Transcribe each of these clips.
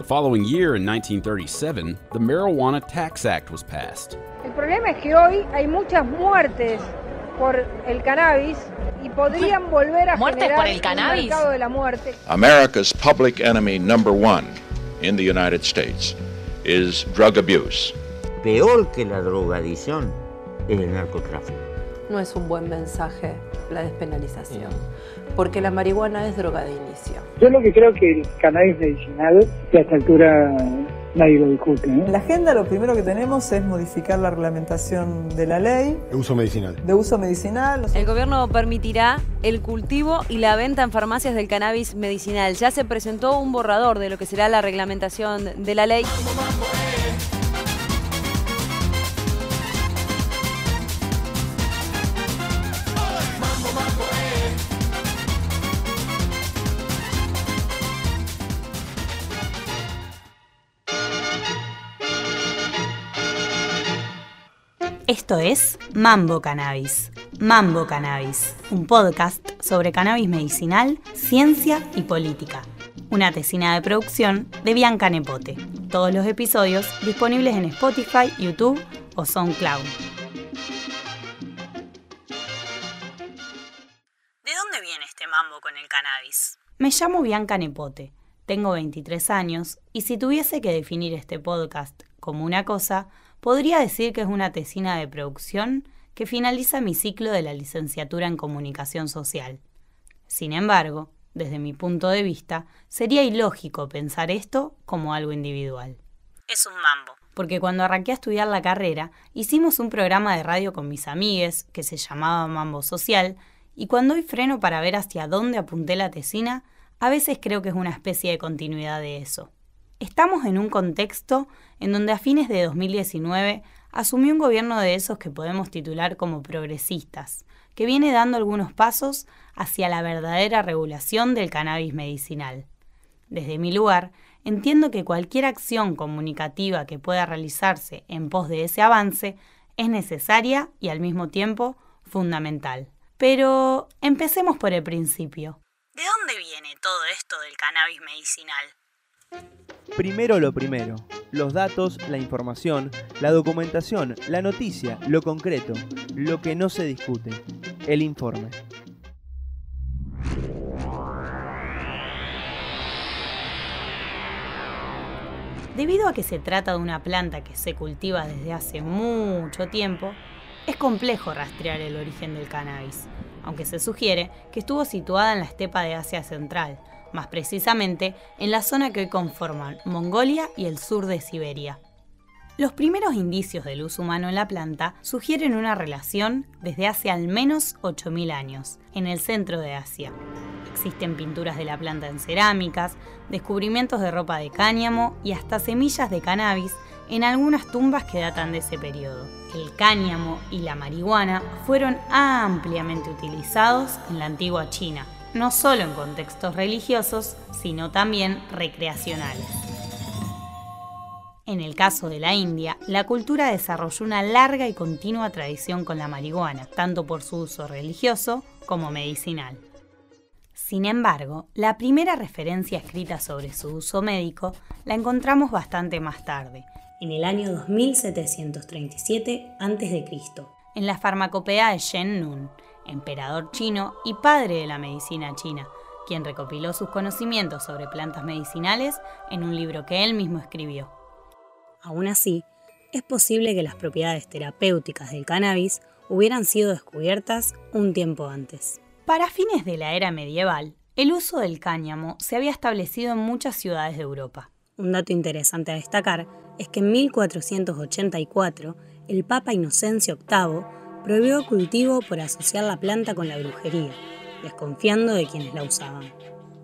The following year, in 1937, the Marijuana Tax Act was passed. El problema es que hoy hay muchas muertes por el cannabis y podrían volver a ¿Muertes generar por el cannabis? un mercado de la muerte. America's public enemy number one in the United States is drug abuse. Peor que la drogadicción es el narcotráfico. No es un buen mensaje la despenalización, porque la marihuana es droga de inicio. Yo lo que creo que el cannabis medicinal, que a esta altura nadie lo discute. ¿eh? En la agenda lo primero que tenemos es modificar la reglamentación de la ley De uso medicinal. de uso medicinal. El gobierno permitirá el cultivo y la venta en farmacias del cannabis medicinal. Ya se presentó un borrador de lo que será la reglamentación de la ley. Esto es Mambo Cannabis. Mambo Cannabis, un podcast sobre cannabis medicinal, ciencia y política. Una tesina de producción de Bianca Nepote. Todos los episodios disponibles en Spotify, YouTube o SoundCloud. ¿De dónde viene este mambo con el cannabis? Me llamo Bianca Nepote, tengo 23 años y si tuviese que definir este podcast como una cosa, podría decir que es una tesina de producción que finaliza mi ciclo de la licenciatura en comunicación social. Sin embargo, desde mi punto de vista, sería ilógico pensar esto como algo individual. Es un mambo. Porque cuando arranqué a estudiar la carrera, hicimos un programa de radio con mis amigues que se llamaba Mambo Social, y cuando hoy freno para ver hacia dónde apunté la tesina, a veces creo que es una especie de continuidad de eso. Estamos en un contexto en donde a fines de 2019 asumió un gobierno de esos que podemos titular como progresistas, que viene dando algunos pasos hacia la verdadera regulación del cannabis medicinal. Desde mi lugar, entiendo que cualquier acción comunicativa que pueda realizarse en pos de ese avance es necesaria y al mismo tiempo fundamental. Pero empecemos por el principio. ¿De dónde viene todo esto del cannabis medicinal? Primero lo primero, los datos, la información, la documentación, la noticia, lo concreto, lo que no se discute, el informe. Debido a que se trata de una planta que se cultiva desde hace mucho tiempo, es complejo rastrear el origen del cannabis, aunque se sugiere que estuvo situada en la estepa de Asia Central, más precisamente en la zona que hoy conforman Mongolia y el sur de Siberia. Los primeros indicios del uso humano en la planta sugieren una relación desde hace al menos 8.000 años, en el centro de Asia. Existen pinturas de la planta en cerámicas, descubrimientos de ropa de cáñamo y hasta semillas de cannabis en algunas tumbas que datan de ese periodo. El cáñamo y la marihuana fueron ampliamente utilizados en la antigua China, no solo en contextos religiosos, sino también recreacionales. En el caso de la India, la cultura desarrolló una larga y continua tradición con la marihuana, tanto por su uso religioso como medicinal. Sin embargo, la primera referencia escrita sobre su uso médico la encontramos bastante más tarde, en el año 2737 a.C., en la farmacopea de Shen Nun, emperador chino y padre de la medicina china, quien recopiló sus conocimientos sobre plantas medicinales en un libro que él mismo escribió. Aún así, es posible que las propiedades terapéuticas del cannabis hubieran sido descubiertas un tiempo antes. Para fines de la era medieval, el uso del cáñamo se había establecido en muchas ciudades de Europa. Un dato interesante a destacar es que en 1484 el Papa Inocencio VIII prohibió el cultivo por asociar la planta con la brujería, desconfiando de quienes la usaban.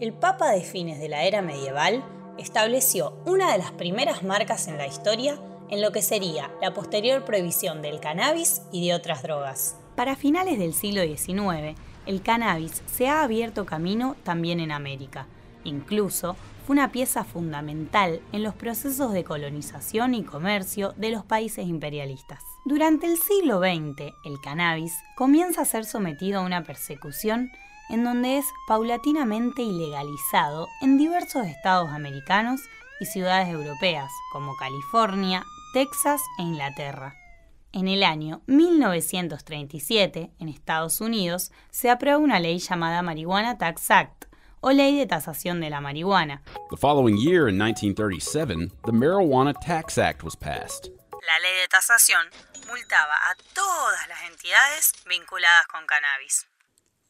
El Papa de fines de la era medieval estableció una de las primeras marcas en la historia en lo que sería la posterior prohibición del cannabis y de otras drogas. Para finales del siglo XIX, el cannabis se ha abierto camino también en América. Incluso fue una pieza fundamental en los procesos de colonización y comercio de los países imperialistas. Durante el siglo XX, el cannabis comienza a ser sometido a una persecución en donde es paulatinamente ilegalizado en diversos estados americanos y ciudades europeas como California, Texas e Inglaterra. En el año 1937, en Estados Unidos, se aprueba una ley llamada Marijuana Tax Act, o Ley de Tasación de la Marihuana. The following year, in 1937, the Marijuana Tax Act was passed. La ley de tasación multaba a todas las entidades vinculadas con cannabis.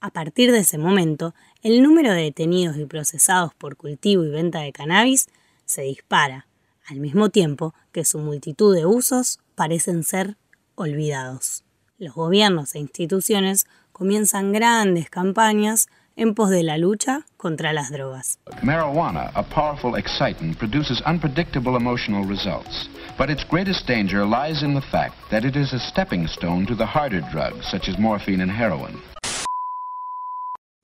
A partir de ese momento, el número de detenidos y procesados por cultivo y venta de cannabis se dispara, al mismo tiempo que su multitud de usos parecen ser olvidados. Los gobiernos e instituciones comienzan grandes campañas en pos de la lucha contra las drogas. Marijuana, a powerful excitant, produces unpredictable emotional results. But its greatest danger lies in the fact that it is a stepping stone to the harder drugs, such as morphine and heroin.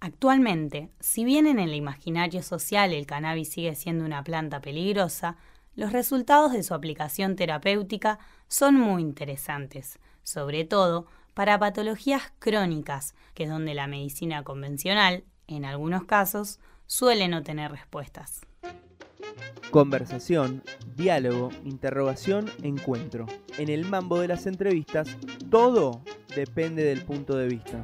Actualmente, si bien en el imaginario social el cannabis sigue siendo una planta peligrosa, los resultados de su aplicación terapéutica son muy interesantes, sobre todo para patologías crónicas, que es donde la medicina convencional, en algunos casos, suele no tener respuestas. Conversación, diálogo, interrogación, encuentro. En el mambo de las entrevistas, todo depende del punto de vista.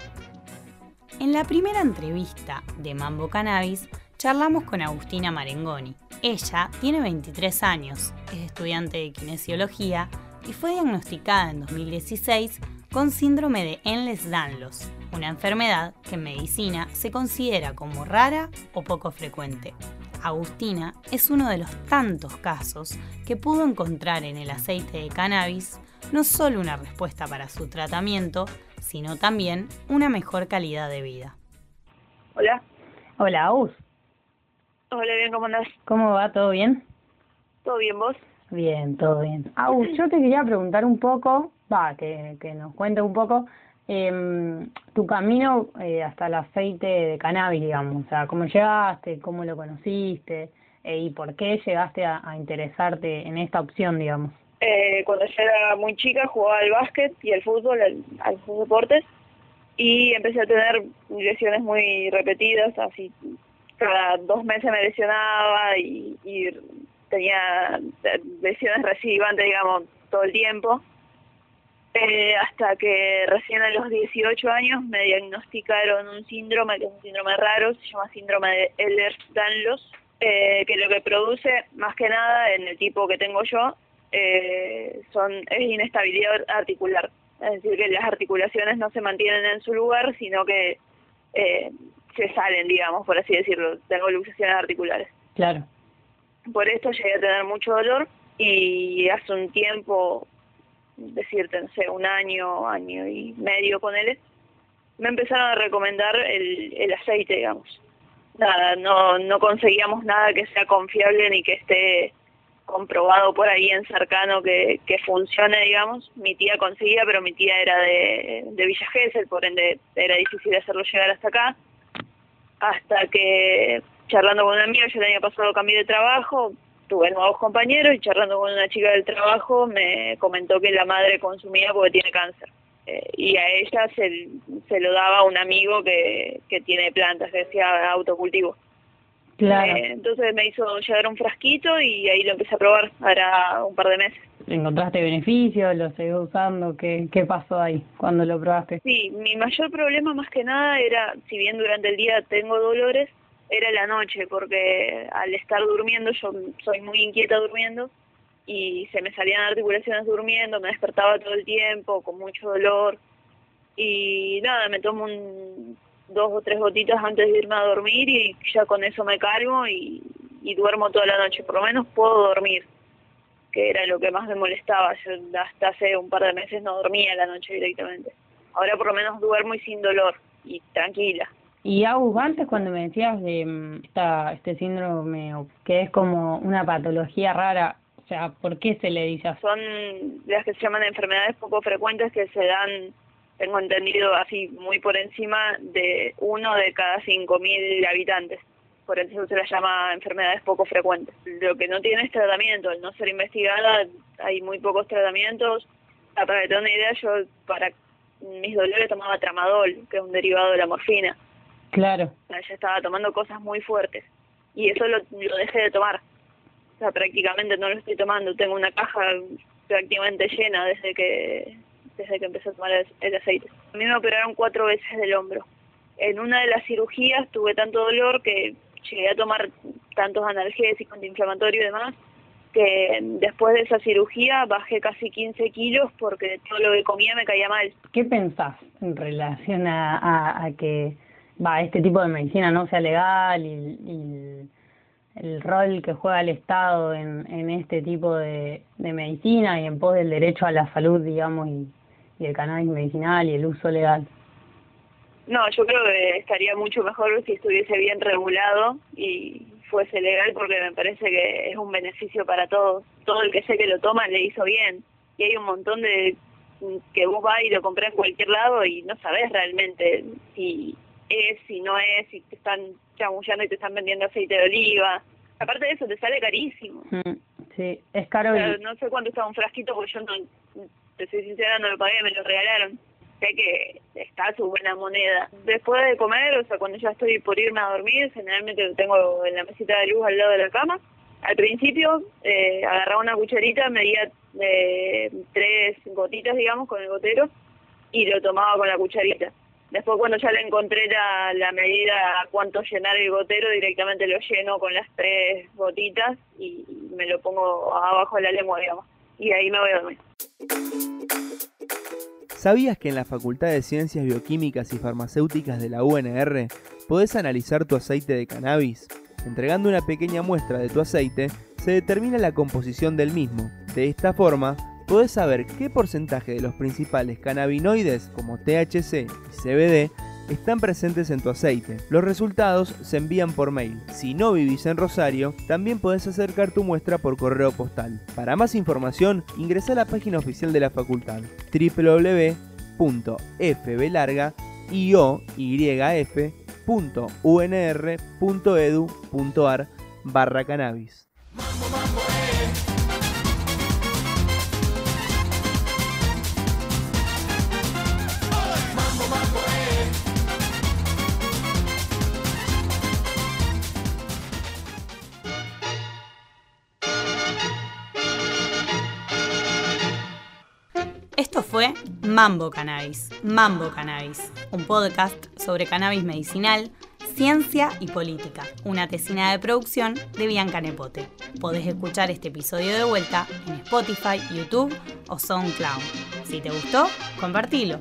En la primera entrevista de Mambo Cannabis, charlamos con Agustina Marengoni. Ella tiene 23 años, es estudiante de kinesiología y fue diagnosticada en 2016 con síndrome de Endless-Danlos, una enfermedad que en medicina se considera como rara o poco frecuente. Agustina es uno de los tantos casos que pudo encontrar en el aceite de cannabis no solo una respuesta para su tratamiento, sino también una mejor calidad de vida. Hola. Hola, Agus. Hola, bien, ¿cómo andás? ¿Cómo va? ¿Todo bien? ¿Todo bien, vos? Bien, todo bien. Agus, yo te quería preguntar un poco, va, que, que nos cuente un poco eh, tu camino eh, hasta el aceite de cannabis, digamos. O sea, cómo llegaste, cómo lo conociste eh, y por qué llegaste a, interesarte en esta opción, digamos. Eh, cuando yo era muy chica jugaba al básquet y al fútbol, al, a los deportes, y empecé a tener lesiones muy repetidas, así cada dos meses me lesionaba y, y tenía lesiones recibantes, digamos, todo el tiempo. Eh, hasta que recién a los 18 años me diagnosticaron un síndrome, que es un síndrome raro, se llama síndrome de Ehlers-Danlos, eh, que lo que produce, más que nada, en el tipo que tengo yo, eh, son es inestabilidad articular. Es decir, que las articulaciones no se mantienen en su lugar, sino que eh, se salen, digamos, por así decirlo. Tengo luxaciones articulares. Claro. Por esto llegué a tener mucho dolor y hace un tiempo, decirte, no sé, un año, año y medio con él, me empezaron a recomendar el, el aceite, digamos. Nada, no, no conseguíamos nada que sea confiable ni que esté comprobado por ahí en cercano que, que funcione, digamos. Mi tía conseguía, pero mi tía era de, de Villa Gesell, por ende era difícil hacerlo llegar hasta acá. Hasta que charlando con un amigo, yo tenía pasado cambio de trabajo, tuve nuevos compañeros y charlando con una chica del trabajo me comentó que la madre consumía porque tiene cáncer. Eh, y a ella se, se lo daba un amigo que, que tiene plantas, que decía autocultivo. Claro. Eh, entonces me hizo llegar un frasquito y ahí lo empecé a probar, ahora un par de meses. ¿Encontraste beneficios? ¿Lo seguís usando? ¿Qué, ¿Qué pasó ahí cuando lo probaste? Sí, mi mayor problema más que nada era, si bien durante el día tengo dolores, era la noche, porque al estar durmiendo, yo soy muy inquieta durmiendo, y se me salían articulaciones durmiendo, me despertaba todo el tiempo, con mucho dolor, y nada, me tomo un, dos o tres gotitas antes de irme a dormir y ya con eso me calmo y, y duermo toda la noche, por lo menos puedo dormir, que era lo que más me molestaba, yo hasta hace un par de meses no dormía la noche directamente, ahora por lo menos duermo y sin dolor, y tranquila. Y Agus, antes cuando me decías de esta, este síndrome que es como una patología rara, o sea, ¿por qué se le dice? Son las que se llaman enfermedades poco frecuentes que se dan, tengo entendido así muy por encima, de uno de cada cinco mil habitantes. Por eso se las llama enfermedades poco frecuentes. Lo que no tiene es tratamiento, al no ser investigada hay muy pocos tratamientos. Para que una idea, yo para mis dolores tomaba tramadol, que es un derivado de la morfina. Claro. Ya estaba tomando cosas muy fuertes y eso lo, lo dejé de tomar. O sea, prácticamente no lo estoy tomando. Tengo una caja prácticamente llena desde que desde que empecé a tomar el, aceite. A mí me operaron cuatro veces del hombro. En una de las cirugías tuve tanto dolor que llegué a tomar tantos analgésicos, antiinflamatorios y demás, que después de esa cirugía bajé casi 15 kilos porque todo lo que comía me caía mal. ¿Qué pensás en relación a, que va este tipo de medicina no sea legal y, el rol que juega el Estado en, este tipo de, medicina y en pos del derecho a la salud, digamos, y, y el cannabis medicinal y el uso legal? No, yo creo que estaría mucho mejor si estuviese bien regulado y fuese legal porque me parece que es un beneficio para todos. Todo el que sé que lo toma le hizo bien. Y hay un montón de que vos vas y lo compras en cualquier lado y no sabes realmente si es, si no es, si te están chamullando y te están vendiendo aceite de oliva. Aparte de eso, te sale carísimo. Mm, sí, es caro. No sé cuánto estaba un frasquito porque yo no, te soy sincera, no lo pagué, me lo regalaron sé que está su buena moneda. Después de comer, o sea, cuando ya estoy por irme a dormir, generalmente lo tengo en la mesita de luz al lado de la cama. Al principio eh, agarraba una cucharita, medía eh, tres gotitas, digamos, con el gotero y lo tomaba con la cucharita. Después cuando ya le encontré la, medida a cuánto llenar el gotero, directamente lo lleno con las tres gotitas y me lo pongo abajo de la lengua, digamos. Y ahí me voy a dormir. ¿Sabías que en la Facultad de Ciencias Bioquímicas y Farmacéuticas de la UNR podés analizar tu aceite de cannabis? Entregando una pequeña muestra de tu aceite, se determina la composición del mismo. De esta forma, podés saber qué porcentaje de los principales cannabinoides como THC y CBD están presentes en tu aceite. Los resultados se envían por mail. Si no vivís en Rosario, también podés acercar tu muestra por correo postal. Para más información, ingresa a la página oficial de la facultad www.fblarga.unr.edu.ar barra cannabis. Esto fue Mambo Cannabis, Mambo Cannabis, un podcast sobre cannabis medicinal, ciencia y política, una tesina de producción de Bianca Nepote. Podés escuchar este episodio de vuelta en Spotify, YouTube o SoundCloud. Si te gustó, compartilo.